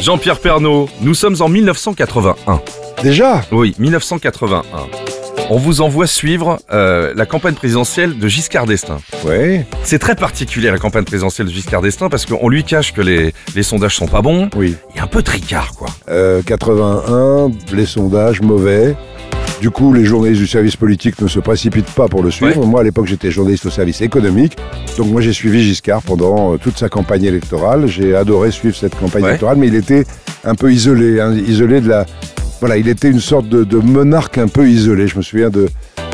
Jean-Pierre Pernaud, nous sommes en 1981. Déjà? Oui, 1981. On vous envoie suivre euh, la campagne présidentielle de Giscard d'Estaing. Oui, C'est très particulier la campagne présidentielle de Giscard d'Estaing parce qu'on lui cache que les, les sondages sont pas bons. oui. Il est un peu tricard, quoi. Euh, 81, les sondages mauvais. Du coup, les journalistes du service politique ne se précipitent pas pour le suivre. Moi, à l'époque, j'étais journaliste au service économique. Donc, moi, j'ai suivi Giscard pendant euh, toute sa campagne électorale. J'ai adoré suivre cette campagne Ouais. électorale, mais il était un peu isolé, hein, isolé de la. Voilà, il était une sorte de, de monarque un peu isolé. Je me souviens de,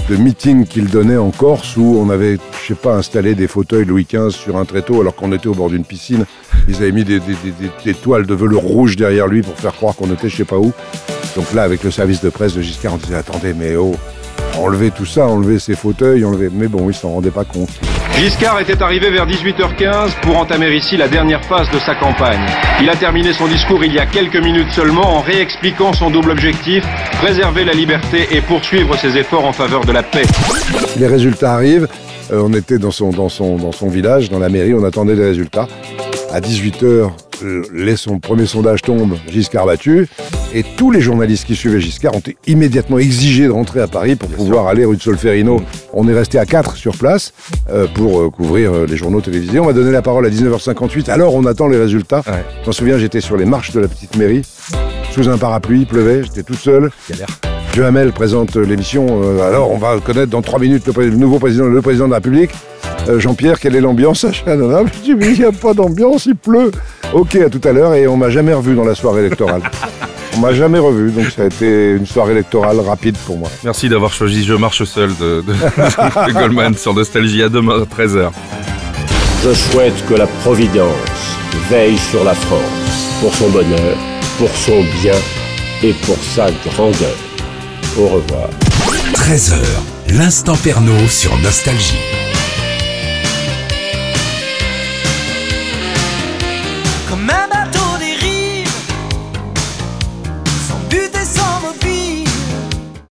de meetings qu'il donnait en Corse où on avait, je sais pas, installé des fauteuils Louis XV sur un tréteau alors qu'on était au bord d'une piscine. Ils avaient mis des- des- des toiles de velours rouge derrière lui pour faire croire qu'on était je sais pas où. Donc là, avec le service de presse de Giscard, on disait attendez, mais oh, enlevez tout ça, enlevez ces fauteuils, enlevez. Mais bon, ils s'en rendaient pas compte. Giscard était arrivé vers 18h15 pour entamer ici la dernière phase de sa campagne. Il a terminé son discours il y a quelques minutes seulement en réexpliquant son double objectif, préserver la liberté et poursuivre ses efforts en faveur de la paix. Les résultats arrivent. Euh, on était dans son, dans, son, dans son village, dans la mairie, on attendait les résultats. À 18h, les, son premier sondage tombe, Giscard battu. Et tous les journalistes qui suivaient Giscard ont été immédiatement exigés de rentrer à Paris pour pouvoir aller rue de Solferino. On est resté à 4 sur place euh, pour euh, couvrir euh, les journaux télévisés. On m'a donné la parole à 19h58. Alors on attend les résultats. Ouais. Je m'en souviens, j'étais sur les marches de la petite mairie, sous un parapluie, il pleuvait, j'étais tout seul. Galère. Duhamel présente l'émission. alors, on va connaître dans trois minutes le, nouveau président, le président de la République. Euh, Jean-Pierre, quelle est l'ambiance? À Shannon Je dis, mais il n'y a pas d'ambiance, il pleut. Ok, à tout à l'heure. Et on m'a jamais revu dans la soirée électorale. on m'a jamais revu, donc ça a été une soirée électorale rapide pour moi. Merci d'avoir choisi Je marche seul de, de- de Goldman sur Nostalgie. À demain à 13h. Je souhaite que la Providence veille sur la France, pour son bonheur, pour son bien et pour sa grandeur. Au revoir. 13h, l'instant Pernaud sur Nostalgie. this all